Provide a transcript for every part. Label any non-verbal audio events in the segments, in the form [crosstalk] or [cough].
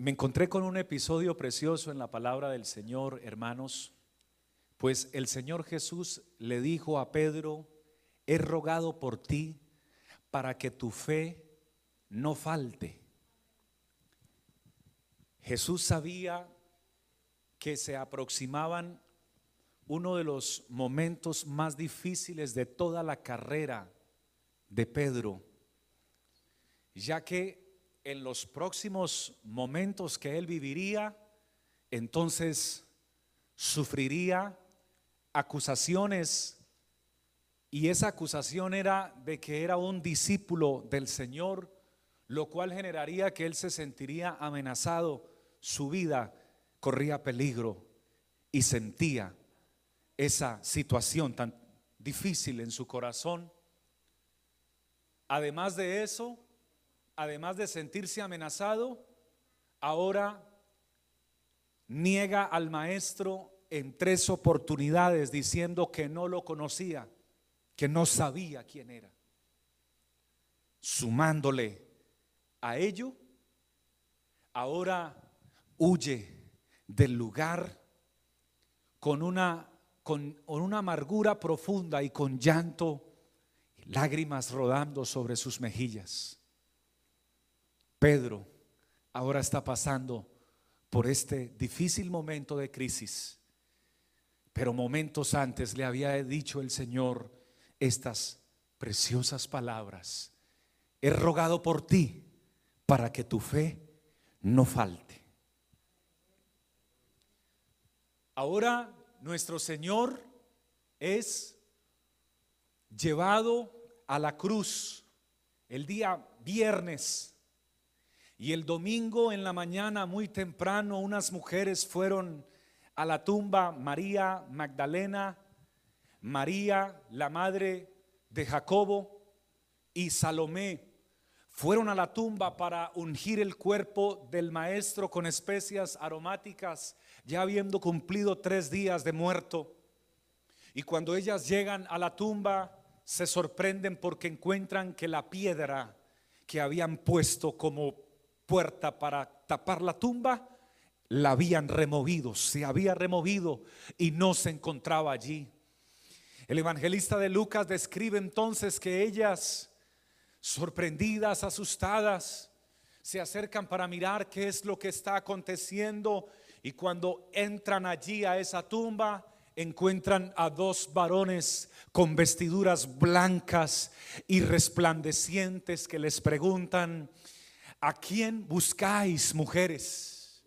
Me encontré con un episodio precioso en la palabra del Señor, hermanos, pues el Señor Jesús le dijo a Pedro, he rogado por ti para que tu fe no falte. Jesús sabía que se aproximaban uno de los momentos más difíciles de toda la carrera de Pedro, ya que en los próximos momentos que él viviría, entonces sufriría acusaciones y esa acusación era de que era un discípulo del Señor, lo cual generaría que él se sentiría amenazado, su vida corría peligro y sentía esa situación tan difícil en su corazón. Además de eso, además de sentirse amenazado, ahora niega al maestro en tres oportunidades diciendo que no lo conocía, que no sabía quién era. Sumándole a ello, ahora huye del lugar con una, con, una amargura profunda y con llanto, lágrimas rodando sobre sus mejillas. Pedro ahora está pasando por este difícil momento de crisis, pero momentos antes le había dicho el Señor estas preciosas palabras. He rogado por ti para que tu fe no falte. Ahora nuestro Señor es llevado a la cruz el día viernes y el domingo en la mañana, muy temprano, unas mujeres fueron a la tumba, María Magdalena, María, la madre de Jacobo, y Salomé. Fueron a la tumba para ungir el cuerpo del maestro con especias aromáticas, ya habiendo cumplido tres días de muerto. Y cuando ellas llegan a la tumba, se sorprenden porque encuentran que la piedra que habían puesto como puerta para tapar la tumba, la habían removido, se había removido y no se encontraba allí. El evangelista de Lucas describe entonces que ellas, sorprendidas, asustadas, se acercan para mirar qué es lo que está aconteciendo y cuando entran allí a esa tumba, encuentran a dos varones con vestiduras blancas y resplandecientes que les preguntan, ¿a quién buscáis mujeres?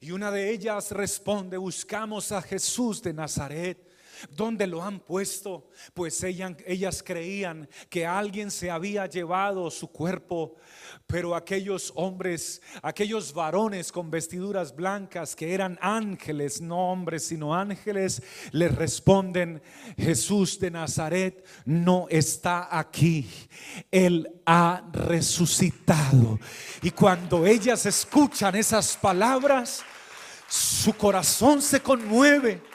Y una de ellas responde, buscamos a Jesús de Nazaret. ¿Dónde lo han puesto? Pues ellas, creían que alguien se había llevado su cuerpo, pero aquellos hombres, aquellos varones con vestiduras blancas que eran ángeles, no hombres, sino ángeles, les responden, Jesús de Nazaret no está aquí, Él ha resucitado. Y cuando ellas escuchan esas palabras, su corazón se conmueve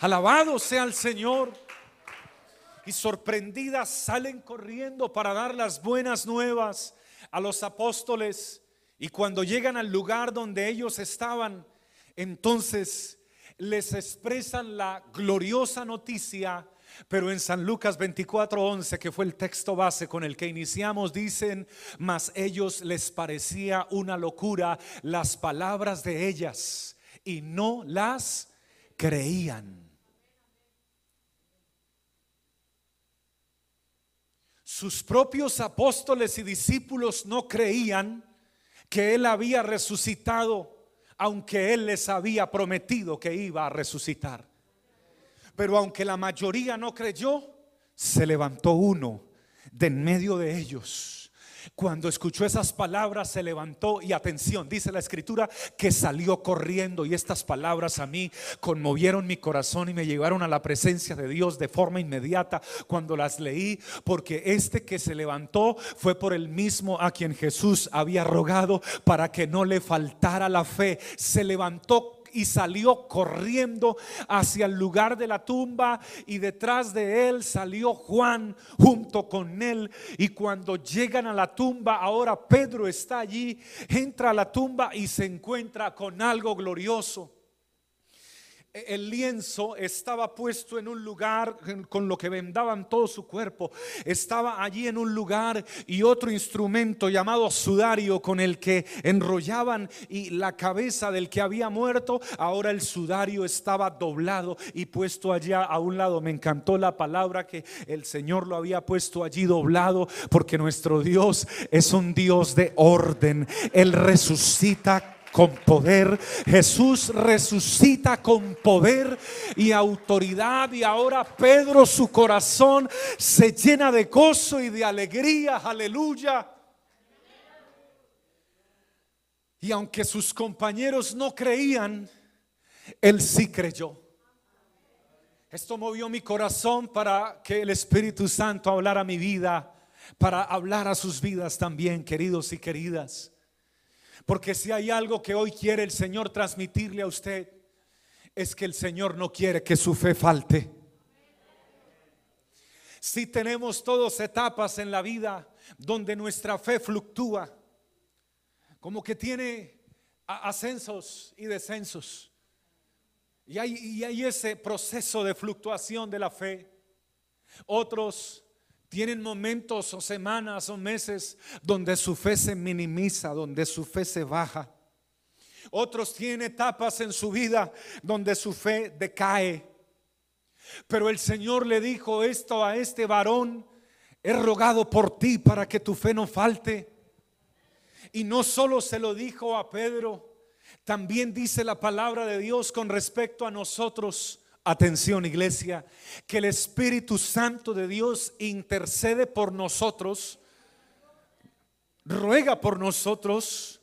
Alabado sea el Señor. Y sorprendidas salen corriendo para dar las buenas nuevas a los apóstoles. Y cuando llegan al lugar donde ellos estaban, entonces les expresan la gloriosa noticia. Pero en San Lucas 24:11, que fue el texto base con el que iniciamos, dicen, mas ellos les parecía una locura las palabras de ellas y no las creían. Sus propios apóstoles y discípulos no creían que Él había resucitado, aunque Él les había prometido que iba a resucitar. Pero aunque la mayoría no creyó, se levantó uno de en medio de ellos cuando escuchó esas palabras se levantó y atención, dice la escritura, que salió corriendo y estas palabras a mí conmovieron mi corazón y me llevaron a la presencia de Dios de forma inmediata cuando las leí, porque este que se levantó fue por el mismo a quien Jesús había rogado para que no le faltara la fe. Se levantó y salió corriendo hacia el lugar de la tumba y detrás de él salió Juan junto con él. Y cuando llegan a la tumba, ahora Pedro está allí, entra a la tumba y se encuentra con algo glorioso el lienzo estaba puesto en un lugar con lo que vendaban todo su cuerpo. Estaba allí en un lugar y otro instrumento llamado sudario con el que enrollaban y la cabeza del que había muerto. Ahora el sudario estaba doblado y puesto allá a un lado. Me encantó la palabra que el Señor lo había puesto allí doblado porque nuestro Dios es un Dios de orden. Él resucita con poder. Jesús resucita con poder y autoridad. Y ahora Pedro, su corazón se llena de gozo y de alegría. Aleluya. Y aunque sus compañeros no creían, él sí creyó. Esto movió mi corazón para que el Espíritu Santo hablara mi vida, para hablar a sus vidas también, queridos y queridas. Porque si hay algo que hoy quiere el Señor transmitirle a usted, es que el Señor no quiere que su fe falte. Si tenemos todas etapas en la vida donde nuestra fe fluctúa, como que tiene ascensos y descensos. Y hay, y hay ese proceso de fluctuación de la fe. Otros tienen momentos o semanas o meses donde su fe se minimiza, donde su fe se baja. Otros tienen etapas en su vida donde su fe decae. Pero el Señor le dijo esto a este varón, he rogado por ti para que tu fe no falte. Y no solo se lo dijo a Pedro, también dice la palabra de Dios con respecto a nosotros. Atención iglesia, que el Espíritu Santo de Dios intercede por nosotros, ruega por nosotros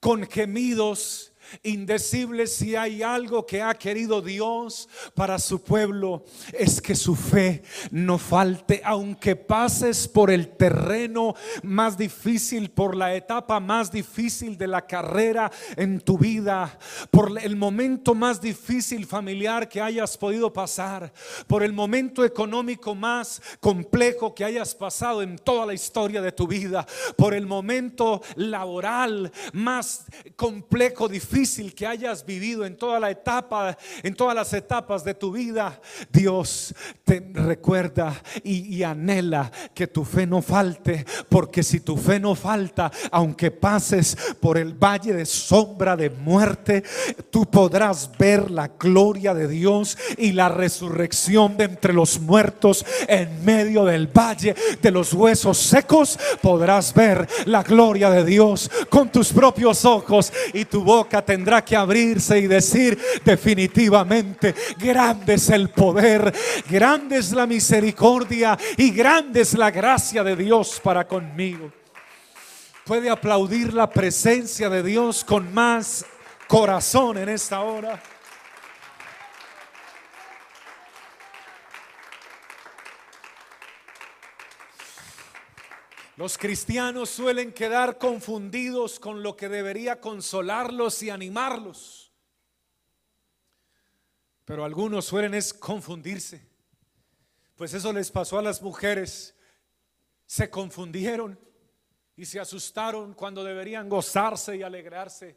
con gemidos indecible si hay algo que ha querido Dios para su pueblo es que su fe no falte. Aunque pases por el terreno más difícil por la etapa más difícil de la carrera en tu vida por el momento más difícil familiar que hayas podido pasar por el momento económico más complejo que hayas pasado en toda la historia de tu vida por el momento laboral más complejo difícil que hayas vivido en toda la etapa, en todas las etapas de tu vida, Dios te recuerda y, y anhela que tu fe no falte, porque si tu fe no falta, aunque pases por el valle de sombra de muerte, tú podrás ver la gloria de Dios y la resurrección de entre los muertos en medio del valle de los huesos secos, podrás ver la gloria de Dios con tus propios ojos y tu boca tendrá que abrirse y decir definitivamente, grande es el poder, grande es la misericordia y grande es la gracia de Dios para conmigo. Puede aplaudir la presencia de Dios con más corazón en esta hora. Los cristianos suelen quedar confundidos con lo que debería consolarlos y animarlos. Pero algunos suelen es confundirse. Pues eso les pasó a las mujeres. Se confundieron y se asustaron cuando deberían gozarse y alegrarse.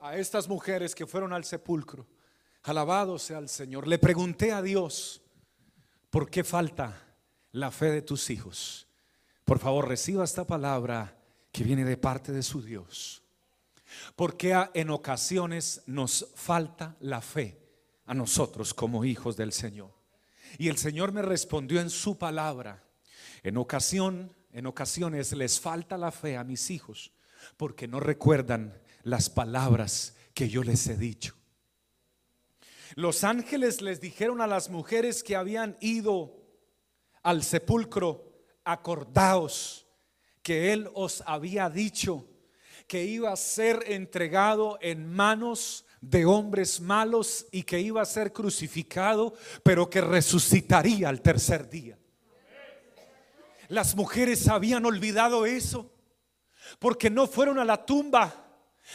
A estas mujeres que fueron al sepulcro. Alabado sea el Señor. Le pregunté a Dios, ¿por qué falta la fe de tus hijos? Por favor, reciba esta palabra que viene de parte de su Dios. Porque en ocasiones nos falta la fe a nosotros como hijos del Señor. Y el Señor me respondió en su palabra. En ocasión, en ocasiones les falta la fe a mis hijos porque no recuerdan las palabras que yo les he dicho. Los ángeles les dijeron a las mujeres que habían ido al sepulcro acordaos que Él os había dicho que iba a ser entregado en manos de hombres malos y que iba a ser crucificado, pero que resucitaría al tercer día. Las mujeres habían olvidado eso porque no fueron a la tumba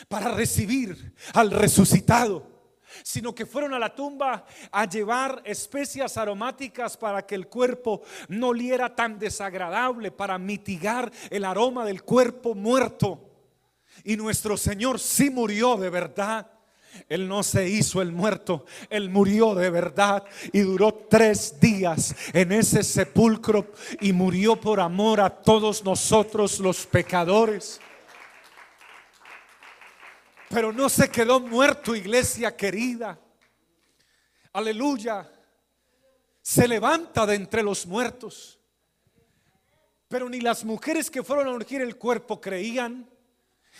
para recibir al resucitado sino que fueron a la tumba a llevar especias aromáticas para que el cuerpo no oliera tan desagradable, para mitigar el aroma del cuerpo muerto. Y nuestro Señor sí murió de verdad. Él no se hizo el muerto, Él murió de verdad y duró tres días en ese sepulcro y murió por amor a todos nosotros los pecadores. Pero no se quedó muerto, iglesia querida. Aleluya. Se levanta de entre los muertos. Pero ni las mujeres que fueron a ungir el cuerpo creían,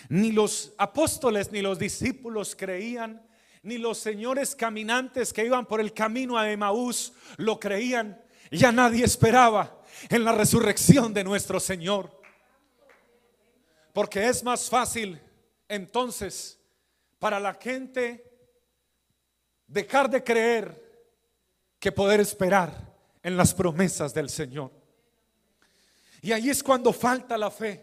ni los apóstoles ni los discípulos creían, ni los señores caminantes que iban por el camino a Emaús lo creían. Ya nadie esperaba en la resurrección de nuestro Señor. Porque es más fácil entonces para la gente dejar de creer que poder esperar en las promesas del Señor. Y ahí es cuando falta la fe,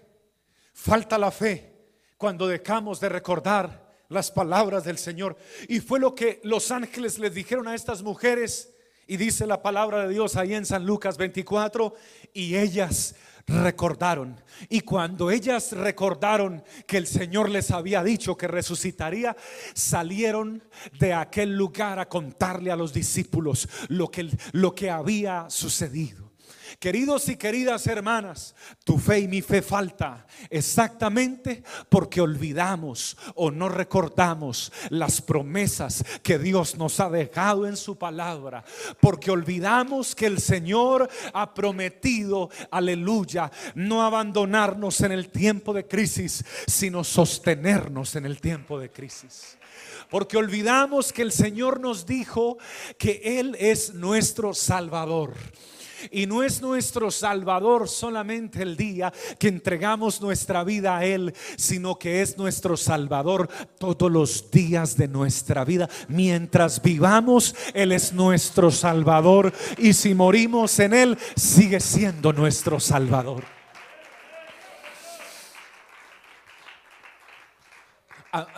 falta la fe, cuando dejamos de recordar las palabras del Señor. Y fue lo que los ángeles les dijeron a estas mujeres. Y dice la palabra de Dios ahí en San Lucas 24, y ellas recordaron. Y cuando ellas recordaron que el Señor les había dicho que resucitaría, salieron de aquel lugar a contarle a los discípulos lo que, lo que había sucedido. Queridos y queridas hermanas, tu fe y mi fe falta exactamente porque olvidamos o no recordamos las promesas que Dios nos ha dejado en su palabra, porque olvidamos que el Señor ha prometido, aleluya, no abandonarnos en el tiempo de crisis, sino sostenernos en el tiempo de crisis. Porque olvidamos que el Señor nos dijo que Él es nuestro Salvador. Y no es nuestro Salvador solamente el día que entregamos nuestra vida a Él, sino que es nuestro Salvador todos los días de nuestra vida. Mientras vivamos, Él es nuestro Salvador. Y si morimos en Él, sigue siendo nuestro Salvador.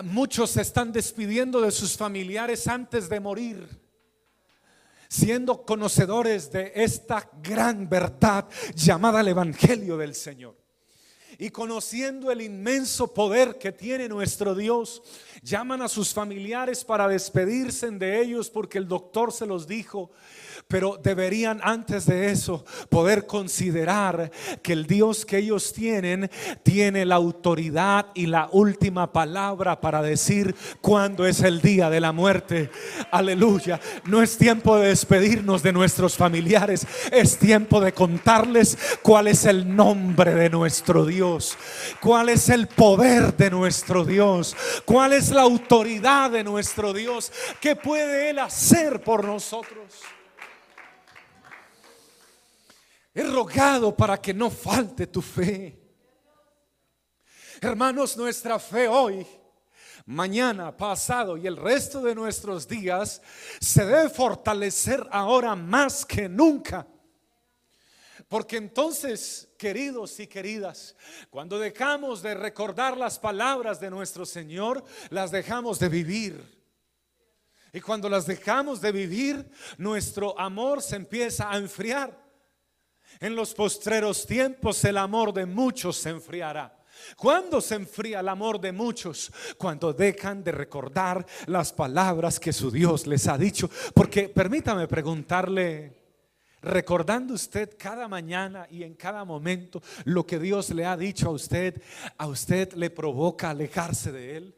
Muchos se están despidiendo de sus familiares antes de morir siendo conocedores de esta gran verdad llamada el Evangelio del Señor. Y conociendo el inmenso poder que tiene nuestro Dios, llaman a sus familiares para despedirse de ellos porque el doctor se los dijo pero deberían antes de eso poder considerar que el Dios que ellos tienen tiene la autoridad y la última palabra para decir cuándo es el día de la muerte. Aleluya. No es tiempo de despedirnos de nuestros familiares, es tiempo de contarles cuál es el nombre de nuestro Dios, cuál es el poder de nuestro Dios, cuál es la autoridad de nuestro Dios, qué puede Él hacer por nosotros. He rogado para que no falte tu fe. Hermanos, nuestra fe hoy, mañana, pasado y el resto de nuestros días se debe fortalecer ahora más que nunca. Porque entonces, queridos y queridas, cuando dejamos de recordar las palabras de nuestro Señor, las dejamos de vivir. Y cuando las dejamos de vivir, nuestro amor se empieza a enfriar. En los postreros tiempos el amor de muchos se enfriará. ¿Cuándo se enfría el amor de muchos? Cuando dejan de recordar las palabras que su Dios les ha dicho. Porque permítame preguntarle, recordando usted cada mañana y en cada momento lo que Dios le ha dicho a usted, ¿a usted le provoca alejarse de Él?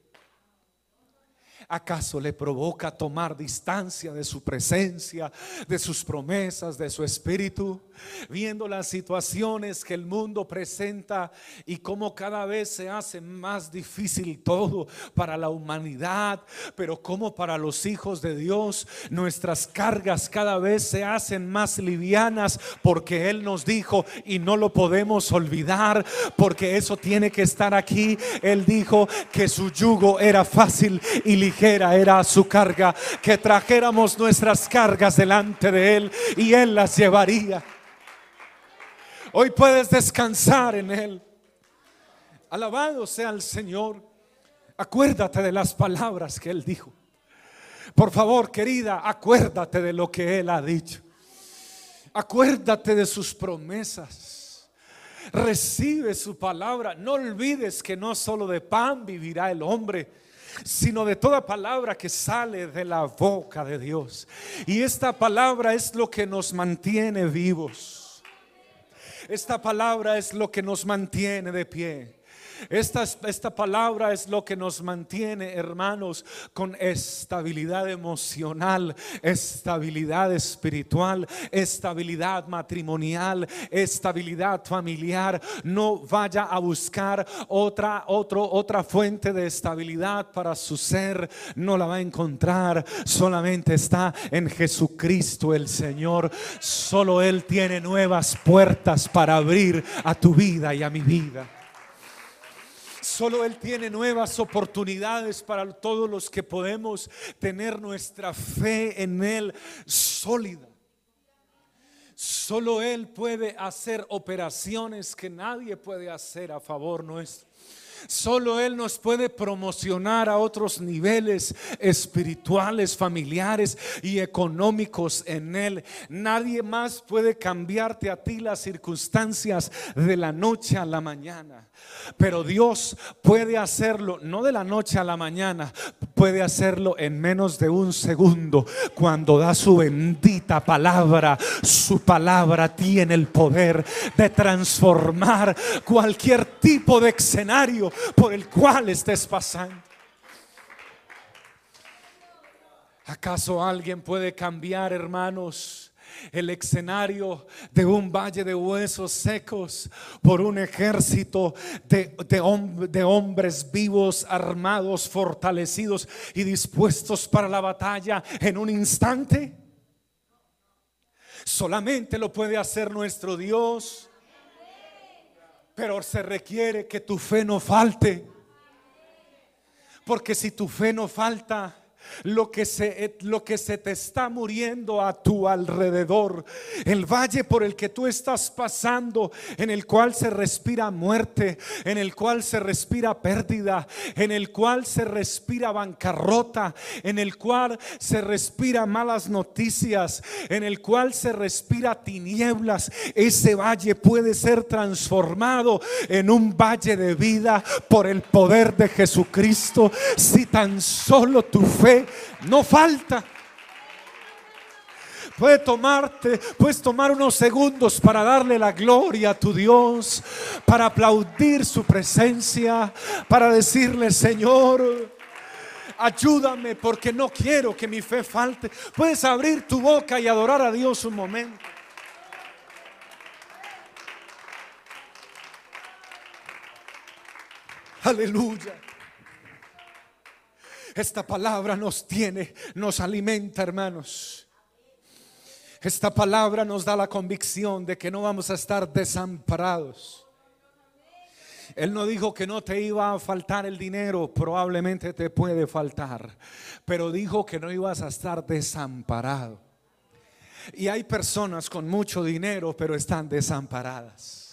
¿Acaso le provoca tomar distancia de su presencia, de sus promesas, de su espíritu? Viendo las situaciones que el mundo presenta y cómo cada vez se hace más difícil todo para la humanidad, pero como para los hijos de Dios nuestras cargas cada vez se hacen más livianas porque Él nos dijo y no lo podemos olvidar porque eso tiene que estar aquí. Él dijo que su yugo era fácil y ligero era su carga, que trajéramos nuestras cargas delante de Él y Él las llevaría. Hoy puedes descansar en Él. Alabado sea el Señor. Acuérdate de las palabras que Él dijo. Por favor, querida, acuérdate de lo que Él ha dicho. Acuérdate de sus promesas. Recibe su palabra. No olvides que no solo de pan vivirá el hombre, sino de toda palabra que sale de la boca de Dios. Y esta palabra es lo que nos mantiene vivos. Esta palabra es lo que nos mantiene de pie. Esta, esta palabra es lo que nos mantiene, hermanos, con estabilidad emocional, estabilidad espiritual, estabilidad matrimonial, estabilidad familiar. No vaya a buscar otra, otra fuente de estabilidad para su ser. No la va a encontrar. Solamente está en Jesucristo el Señor. Solo Él tiene nuevas puertas para abrir a tu vida y a mi vida. Solo Él tiene nuevas oportunidades para todos los que podemos tener nuestra fe en Él sólida. Solo Él puede hacer operaciones que nadie puede hacer a favor nuestro. Solo Él nos puede promocionar a otros niveles espirituales, familiares y económicos en Él. Nadie más puede cambiarte a ti las circunstancias de la noche a la mañana. Pero Dios puede hacerlo, no de la noche a la mañana, puede hacerlo en menos de un segundo cuando da su bendita palabra. Su palabra tiene el poder de transformar cualquier tipo de escenario por el cual estés pasando. ¿Acaso alguien puede cambiar, hermanos? el escenario de un valle de huesos secos por un ejército de, de, hombres vivos, armados, fortalecidos y dispuestos para la batalla en un instante. Solamente lo puede hacer nuestro Dios. Pero se requiere que tu fe no falte. Porque si tu fe no falta, lo que, se, lo que se te está muriendo a tu alrededor, el valle por el que tú estás pasando, en el cual se respira muerte, en el cual se respira pérdida, en el cual se respira bancarrota, en el cual se respira malas noticias, en el cual se respira tinieblas, ese valle puede ser transformado en un valle de vida por el poder de Jesucristo. Si tan solo tu fe no falta. Puede tomarte, puedes tomar unos segundos para darle la gloria a tu Dios, para aplaudir su presencia, para decirle, Señor, ayúdame porque no quiero que mi fe falte. Puedes abrir tu boca y adorar a Dios un momento. Aleluya. Esta palabra nos tiene, nos alimenta, hermanos. Esta palabra nos da la convicción de que no vamos a estar desamparados. Él no dijo que no te iba a faltar el dinero, probablemente te puede faltar, pero dijo que no ibas a estar desamparado. Y hay personas con mucho dinero, pero están desamparadas.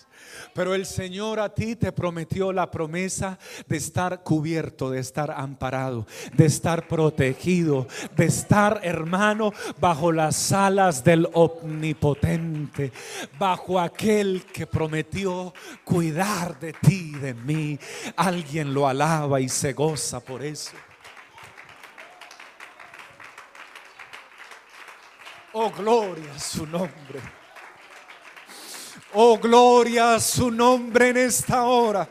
Pero el Señor a ti te prometió la promesa de estar cubierto, de estar amparado, de estar protegido, de estar, hermano, bajo las alas del omnipotente, bajo aquel que prometió cuidar de ti, de mí. Alguien lo alaba y se goza por eso. Oh, gloria a su nombre. Oh, gloria a su nombre en esta hora.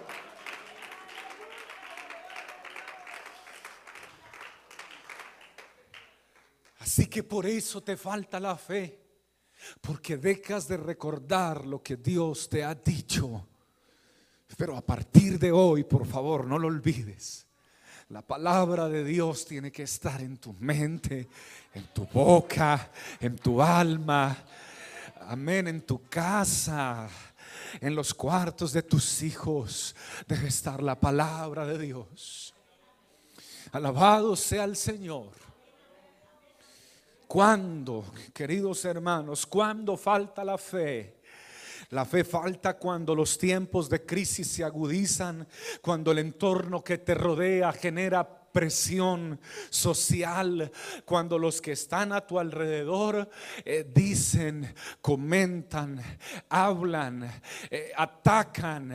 Así que por eso te falta la fe, porque dejas de recordar lo que Dios te ha dicho. Pero a partir de hoy, por favor, no lo olvides. La palabra de Dios tiene que estar en tu mente, en tu boca, en tu alma, Amén. En tu casa, en los cuartos de tus hijos, debe estar la palabra de Dios. Alabado sea el Señor. Cuando, queridos hermanos, cuando falta la fe? La fe falta cuando los tiempos de crisis se agudizan, cuando el entorno que te rodea genera presión social, cuando los que están a tu alrededor eh, dicen, comentan, hablan, eh, atacan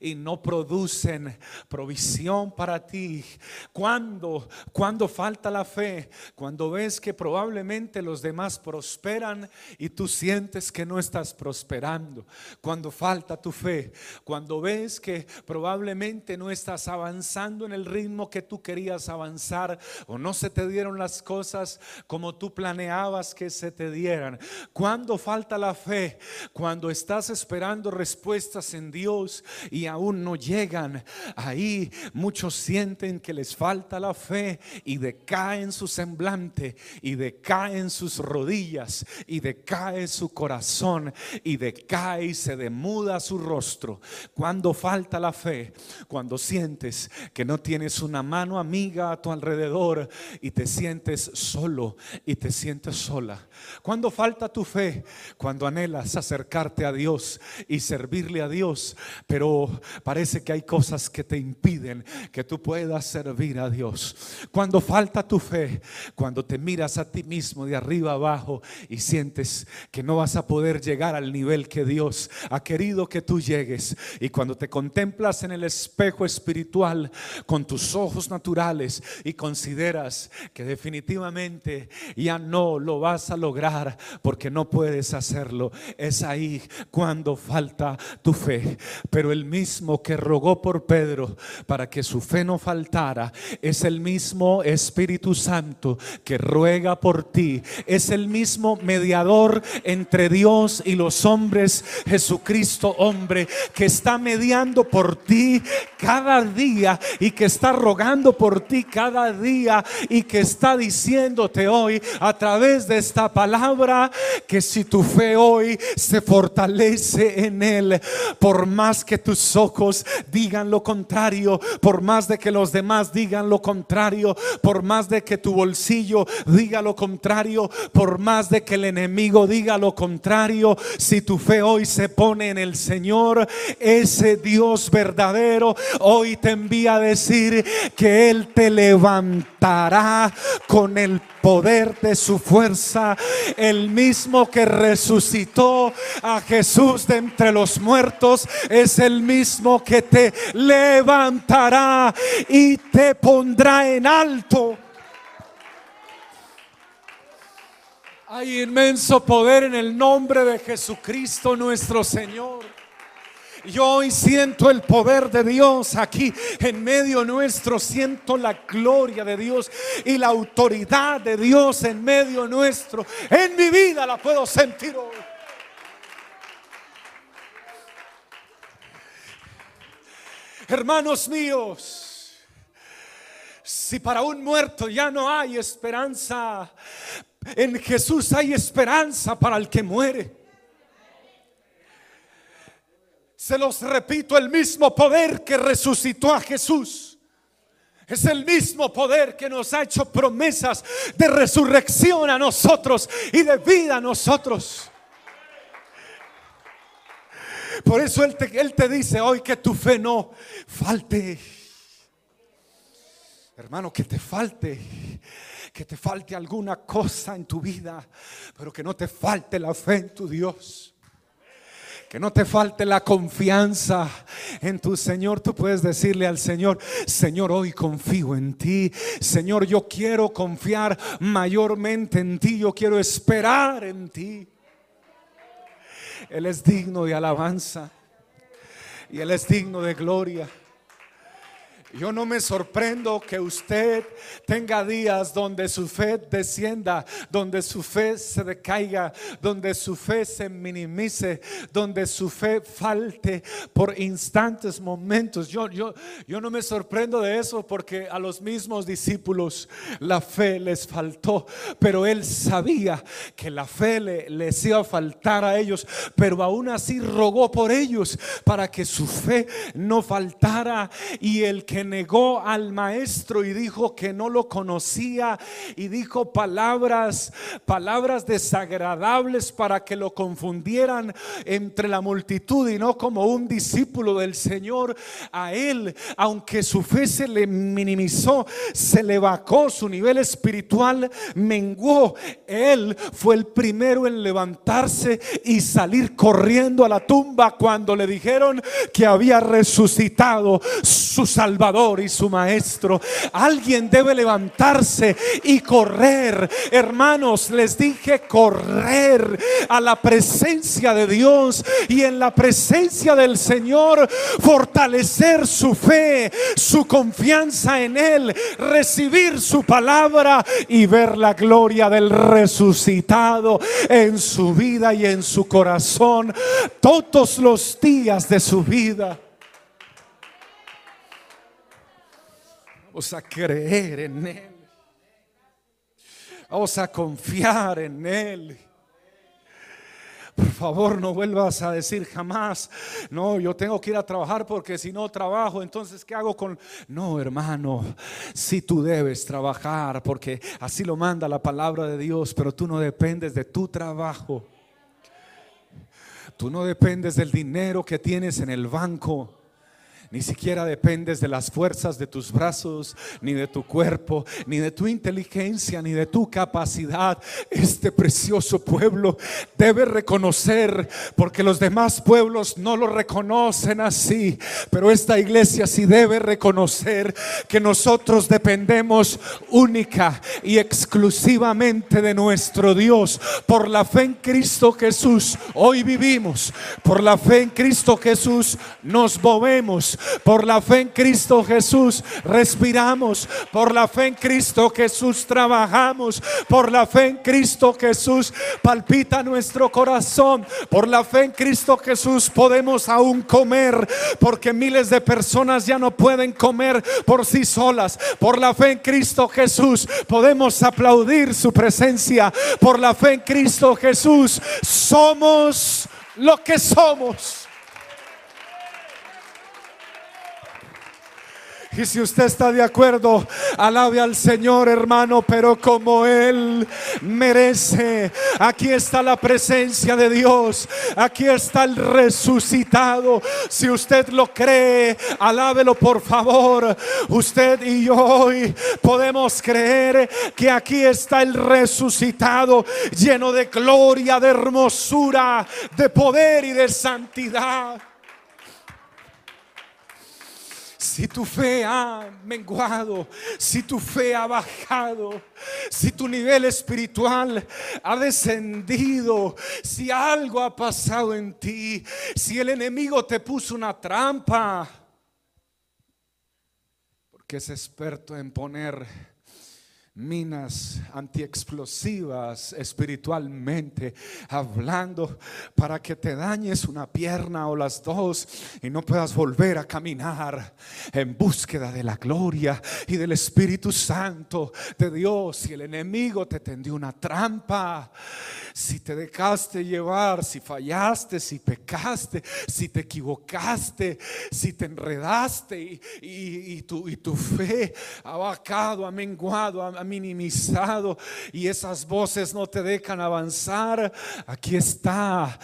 y no producen provisión para ti. Cuando, cuando falta la fe, cuando ves que probablemente los demás prosperan y tú sientes que no estás prosperando, cuando falta tu fe, cuando ves que probablemente no estás avanzando en el ritmo que tú querías avanzar o no se te dieron las cosas como tú planeabas que se te dieran. Cuando falta la fe, cuando estás esperando respuestas en Dios y aún no llegan, ahí muchos sienten que les falta la fe y decaen su semblante y decaen sus rodillas y decae su corazón y decae y se demuda su rostro. Cuando falta la fe, cuando sientes que no tienes una mano amiga a tu alrededor y te sientes solo y te sientes sola. Cuando falta tu fe, cuando anhelas acercarte a Dios y servirle a Dios, pero parece que hay cosas que te impiden que tú puedas servir a Dios. Cuando falta tu fe, cuando te miras a ti mismo de arriba abajo y sientes que no vas a poder llegar al nivel que Dios ha querido que tú llegues. Y cuando te contemplas en el espejo espiritual con tus ojos naturales y consideras que definitivamente ya no lo vas a lograr porque no puedes hacerlo, es ahí cuando falta tu fe. Pero el mismo que rogó por Pedro para que su fe no faltara, es el mismo Espíritu Santo que ruega por ti, es el mismo mediador entre Dios y los hombres, Jesucristo hombre, que está mediando por ti cada día y que está rogando por ti cada día y que está diciéndote hoy a través de esta palabra que si tu fe hoy se fortalece en él, por más que tus ojos digan lo contrario, por más de que los demás digan lo contrario, por más de que tu bolsillo diga lo contrario, por más de que el enemigo diga lo contrario, si tu fe hoy se pone en el Señor, ese Dios verdadero hoy te envía a decir que Él te levantará con el poder de su fuerza, el mismo que resucitó a Jesús de entre los muertos, es el mismo que te levantará y te pondrá en alto. Hay inmenso poder en el nombre de Jesucristo nuestro Señor. Yo hoy siento el poder de Dios aquí en medio nuestro. Siento la gloria de Dios y la autoridad de Dios en medio nuestro. En mi vida la puedo sentir hoy. Hermanos míos, si para un muerto ya no hay esperanza, en Jesús hay esperanza para el que muere. Se los repito, el mismo poder que resucitó a Jesús. Es el mismo poder que nos ha hecho promesas de resurrección a nosotros y de vida a nosotros. Por eso Él te, él te dice hoy que tu fe no falte. Hermano, que te falte que te falte alguna cosa en tu vida, pero que no te falte la fe en tu Dios. Que no te falte la confianza en tu Señor. Tú puedes decirle al Señor, Señor, hoy confío en ti. Señor, yo quiero confiar mayormente en ti. Yo quiero esperar en ti. Él es digno de alabanza y Él es digno de gloria. Yo no me sorprendo que usted tenga días donde su fe descienda, donde su fe se decaiga, donde su fe se minimice, donde su fe falte por instantes, momentos. Yo, yo, yo no me sorprendo de eso porque a los mismos discípulos la fe les faltó, pero él sabía que la fe le, les iba a faltar a ellos, pero aún así rogó por ellos para que su fe no faltara y el que negó al maestro y dijo que no lo conocía y dijo palabras, palabras desagradables para que lo confundieran entre la multitud y no como un discípulo del Señor. A él, aunque su fe se le minimizó, se le bajó, su nivel espiritual menguó. Él fue el primero en levantarse y salir corriendo a la tumba cuando le dijeron que había resucitado su Y su Maestro. Alguien debe levantarse y correr. Hermanos, les dije correr a la presencia de Dios y en la presencia del Señor fortalecer su fe, su confianza en Él, recibir su palabra y ver la gloria del resucitado en su vida y en su corazón todos los días de su vida. A creer en Él. Vamos a confiar en Él. Por favor, no vuelvas a decir jamás, no, yo tengo que ir a trabajar porque si no trabajo, entonces ¿qué hago con... No, hermano, si tú debes trabajar porque así lo manda la palabra de Dios, pero tú no dependes de tu trabajo. Tú no dependes del dinero que tienes en el banco. Ni siquiera dependes de las fuerzas de tus brazos, ni de tu cuerpo, ni de tu inteligencia, ni de tu capacidad. Este precioso pueblo debe reconocer, porque los demás pueblos no lo reconocen así, pero esta iglesia sí debe reconocer que nosotros dependemos única y exclusivamente de nuestro Dios. Por la fe en Cristo Jesús, hoy vivimos. Por la fe en Cristo Jesús, nos movemos por la fe en Cristo Jesús respiramos. Por la fe en Cristo Jesús trabajamos. Por la fe en Cristo Jesús palpita nuestro corazón. Por la fe en Cristo Jesús podemos aún comer. Porque miles de personas ya no pueden comer por sí solas. Por la fe en Cristo Jesús podemos aplaudir su presencia. Por la fe en Cristo Jesús somos lo que somos. Y si usted está de acuerdo, alabe al Señor, hermano, pero como Él merece. Aquí está la presencia de Dios. Aquí está el resucitado. Si usted lo cree, alábelo por favor. Usted y yo hoy podemos creer que aquí está el resucitado, lleno de gloria, de hermosura, de poder y de santidad. Si tu fe ha menguado, si tu fe ha bajado, si tu nivel espiritual ha descendido, si algo ha pasado en ti, si el enemigo te puso una trampa, porque es experto en poner minas antiexplosivas espiritualmente hablando para que te dañes una pierna o las dos y no puedas volver a caminar en búsqueda de la gloria y del Espíritu Santo de Dios. Si el enemigo te tendió una trampa, si te dejaste llevar, si fallaste, si pecaste, si te equivocaste, si te enredaste y, tu, y tu, fe ha bajado, ha menguado, ha minimizado y esas voces no te dejan avanzar, aquí está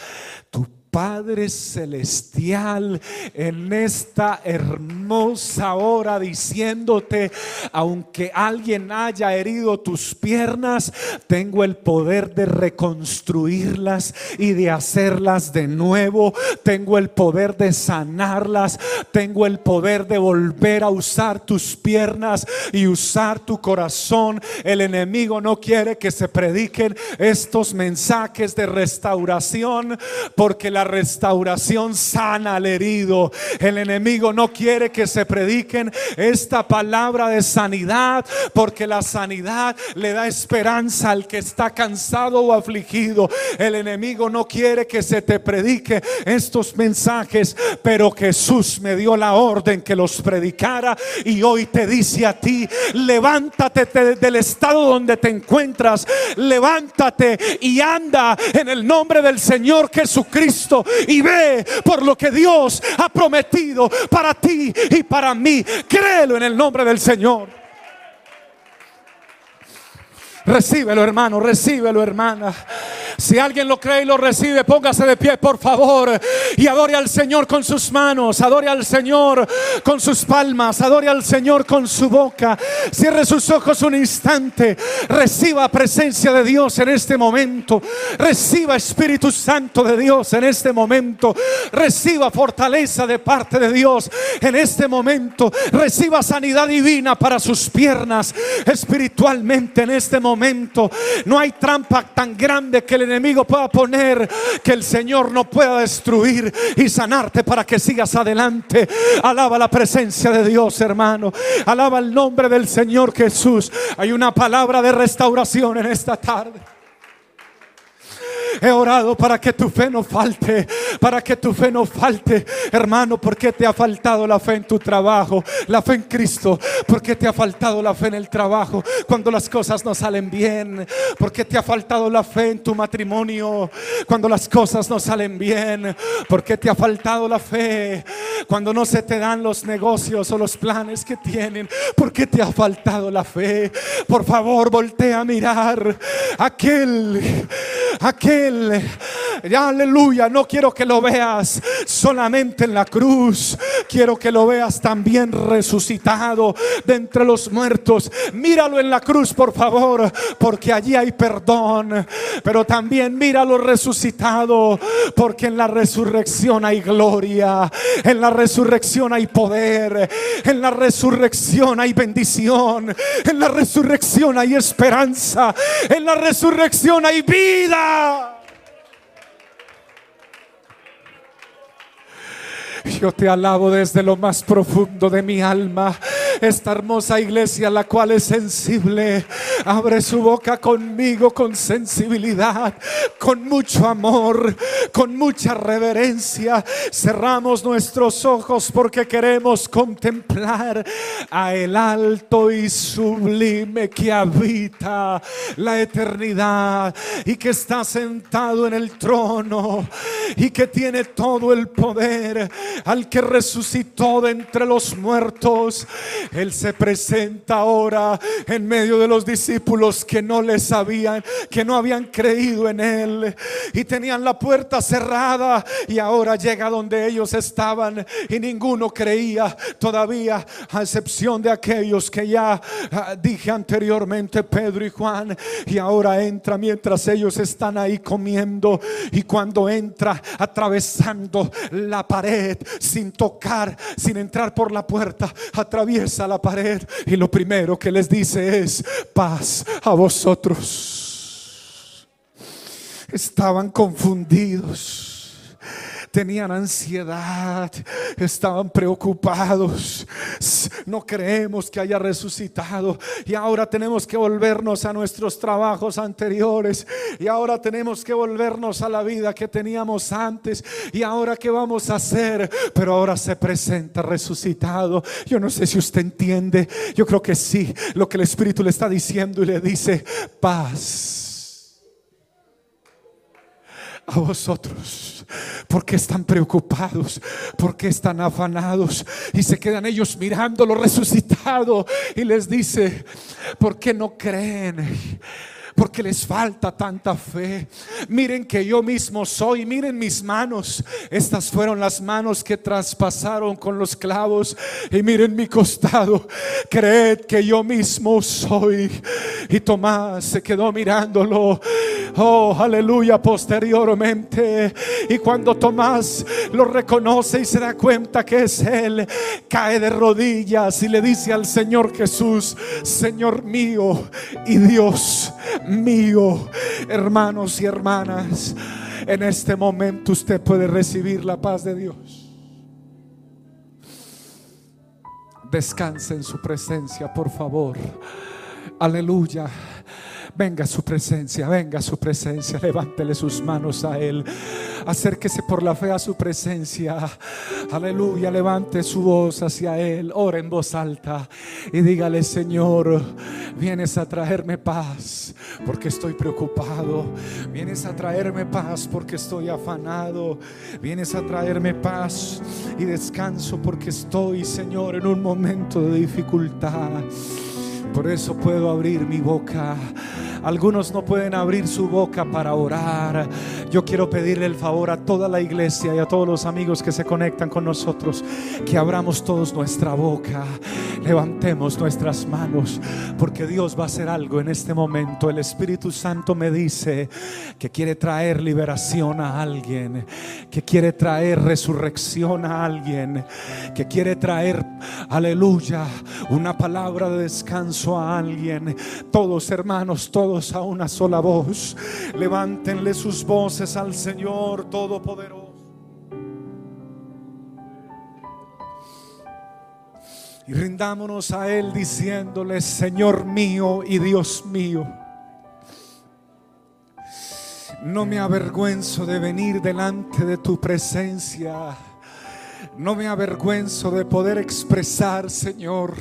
tu Padre Celestial en esta hermosa hora diciéndote, aunque alguien haya herido tus piernas, tengo el poder de reconstruirlas y de hacerlas de nuevo. Tengo el poder de sanarlas. Tengo el poder de volver a usar tus piernas y usar tu corazón. El enemigo no quiere que se prediquen estos mensajes de restauración porque la restauración sana al herido. El enemigo no quiere que se prediquen esta palabra de sanidad porque la sanidad le da esperanza al que está cansado o afligido. El enemigo no quiere que se te predique estos mensajes, pero Jesús me dio la orden que los predicara y hoy te dice a ti, levántate del estado donde te encuentras, levántate y anda en el nombre del Señor Jesucristo Y ve por lo que Dios ha prometido para ti y para mí. Créelo en el nombre del Señor. Recíbelo, hermano, recíbelo, hermana. Si alguien lo cree y lo recibe, póngase de pie, por favor, y adore al Señor con sus manos, adore al Señor con sus palmas, adore al Señor con su boca. Cierre sus ojos un instante, reciba presencia de Dios en este momento, reciba Espíritu Santo de Dios en este momento, reciba fortaleza de parte de Dios en este momento, reciba sanidad divina para sus piernas espiritualmente en este momento. No hay trampa tan grande que le enemigo pueda poner, que el Señor no pueda destruir y sanarte para que sigas adelante. Alaba la presencia de Dios, hermano. Alaba el nombre del Señor Jesús. Hay una palabra de restauración en esta tarde. He orado para que tu fe no falte, para que tu fe no falte, hermano, porque te ha faltado la fe en tu trabajo, la fe en Cristo, porque te ha faltado la fe en el trabajo cuando las cosas no salen bien, porque te ha faltado la fe en tu matrimonio cuando las cosas no salen bien, porque te ha faltado la fe cuando no se te dan los negocios o los planes que tienen, porque te ha faltado la fe. Por favor, voltea a mirar aquel, aquel aleluya, no quiero que lo veas solamente en la cruz, quiero que lo veas también resucitado de entre los muertos. Míralo en la cruz, por favor, porque allí hay perdón, pero también míralo resucitado, porque en la resurrección hay gloria, en la resurrección hay poder, en la resurrección hay bendición, en la resurrección hay esperanza, en la resurrección hay vida. Yo te alabo desde lo más profundo de mi alma. Esta hermosa iglesia, la cual es sensible, abre su boca conmigo con sensibilidad, con mucho amor, con mucha reverencia. Cerramos nuestros ojos porque queremos contemplar a el alto y sublime que habita la eternidad y que está sentado en el trono y que tiene todo el poder al que resucitó de entre los muertos. Él se presenta ahora en medio de los discípulos que no le sabían, que no habían creído en Él y tenían la puerta cerrada y ahora llega donde ellos estaban y ninguno creía todavía, a excepción de aquellos que ya ah, dije anteriormente, Pedro y Juan, y ahora entra mientras ellos están ahí comiendo y cuando entra atravesando la pared, sin tocar, sin entrar por la puerta, atraviesa la pared y lo primero que les dice es paz a vosotros. Estaban confundidos tenían ansiedad, estaban preocupados. No creemos que haya resucitado. Y ahora tenemos que volvernos a nuestros trabajos anteriores. Y ahora tenemos que volvernos a la vida que teníamos antes. Y ahora qué vamos a hacer, pero ahora se presenta resucitado. Yo no sé si usted entiende, yo creo que sí, lo que el Espíritu le está diciendo y le dice, paz a vosotros. porque están preocupados? porque están afanados? Y se quedan ellos mirando lo resucitado y les dice, ¿por qué no creen? porque les falta tanta fe. Miren que yo mismo soy, miren mis manos. Estas fueron las manos que traspasaron con los clavos. Y miren mi costado. Creed que yo mismo soy. Y Tomás se quedó mirándolo. Oh, aleluya, posteriormente. Y cuando Tomás lo reconoce y se da cuenta que es Él, cae de rodillas y le dice al Señor Jesús, Señor mío y Dios mío. Hermanos y hermanas, en este momento usted puede recibir la paz de Dios. Descanse en su presencia, por favor. Aleluya. Venga su presencia, venga su presencia. Levántele sus manos a Él. Acérquese por la fe a su presencia. Aleluya, levante su voz hacia Él. Ora en voz alta y dígale, Señor, vienes a traerme paz porque estoy preocupado. Vienes a traerme paz porque estoy afanado. Vienes a traerme paz y descanso porque estoy, Señor, en un momento de dificultad. Por eso puedo abrir mi boca algunos no pueden abrir su boca para orar. Yo quiero pedirle el favor a toda la iglesia y a todos los amigos que se conectan con nosotros que abramos todos nuestra boca, levantemos nuestras manos, porque Dios va a hacer algo en este momento. El Espíritu Santo me dice que quiere traer liberación a alguien, que quiere traer resurrección a alguien, que quiere traer, aleluya, una palabra de descanso a alguien. Todos hermanos, todos a una sola voz. Levántenle sus voces al Señor Todopoderoso. Y rindámonos a Él diciéndole, Señor mío y Dios mío. No me avergüenzo de venir delante de tu presencia. No me avergüenzo de poder expresar, Señor,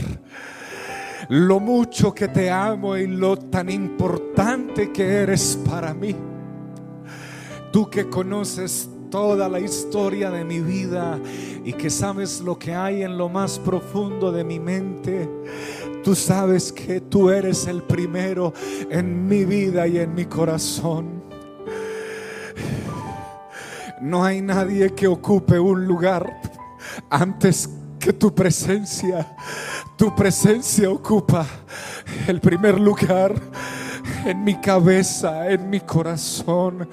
lo mucho que te amo y lo tan importante que eres para mí. Tú que conoces toda la historia de mi vida y que sabes lo que hay en lo más profundo de mi mente. Tú sabes que tú eres el primero en mi vida y en mi corazón. No hay nadie que ocupe un lugar antes que tu presencia. Tu presencia ocupa el primer lugar en mi cabeza, en mi corazón,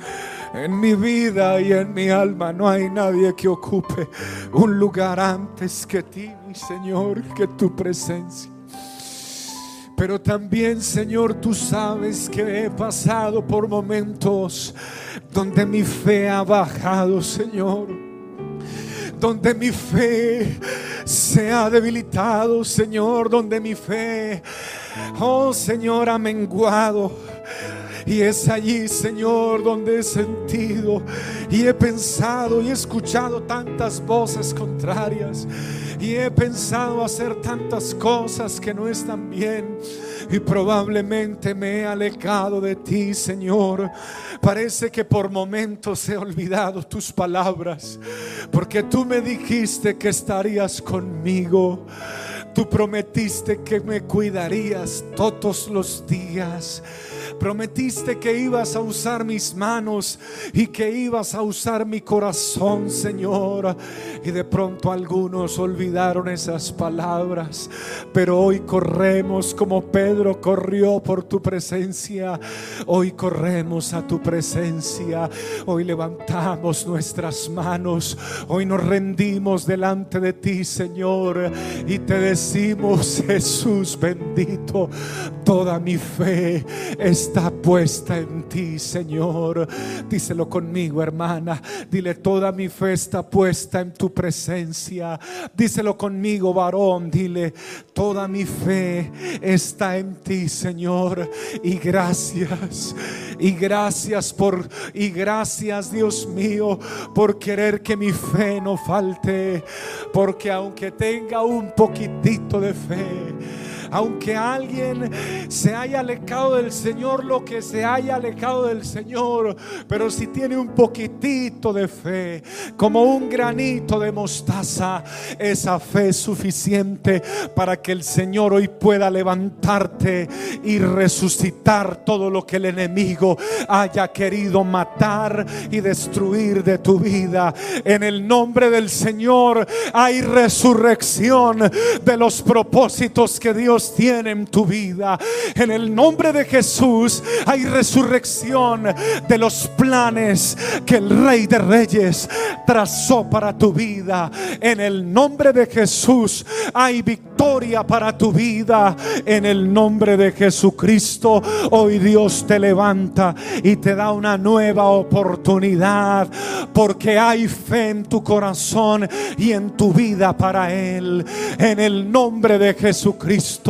en mi vida y en mi alma. No hay nadie que ocupe un lugar antes que ti, mi Señor, que tu presencia. Pero también, Señor, tú sabes que he pasado por momentos donde mi fe ha bajado, Señor donde mi fe se ha debilitado, Señor, donde mi fe, oh Señor, ha menguado. Y es allí, Señor, donde he sentido y he pensado y he escuchado tantas voces contrarias y he pensado hacer tantas cosas que no están bien y probablemente me he alejado de ti, Señor. Parece que por momentos he olvidado tus palabras, porque tú me dijiste que estarías conmigo. Tú prometiste que me cuidarías todos los días. Prometiste que ibas a usar mis manos y que ibas a usar mi corazón, Señor. Y de pronto algunos olvidaron esas palabras. Pero hoy corremos como Pedro corrió por tu presencia. Hoy corremos a tu presencia. Hoy levantamos nuestras manos. Hoy nos rendimos delante de ti, Señor. Y te decimos, [laughs] Jesús bendito, toda mi fe está está puesta en ti, Señor. Díselo conmigo, hermana. Dile, toda mi fe está puesta en tu presencia. Díselo conmigo, varón. Dile, toda mi fe está en ti, Señor. Y gracias. Y gracias por, y gracias, Dios mío, por querer que mi fe no falte. Porque aunque tenga un poquitito de fe, aunque alguien se haya alejado del Señor, lo que se haya alejado del Señor, pero si tiene un poquitito de fe, como un granito de mostaza, esa fe es suficiente para que el Señor hoy pueda levantarte y resucitar todo lo que el enemigo haya querido matar y destruir de tu vida. En el nombre del Señor hay resurrección de los propósitos que Dios tiene en tu vida. En el nombre de Jesús hay resurrección de los planes que el Rey de Reyes trazó para tu vida. En el nombre de Jesús hay victoria para tu vida. En el nombre de Jesucristo, hoy Dios te levanta y te da una nueva oportunidad porque hay fe en tu corazón y en tu vida para Él. En el nombre de Jesucristo.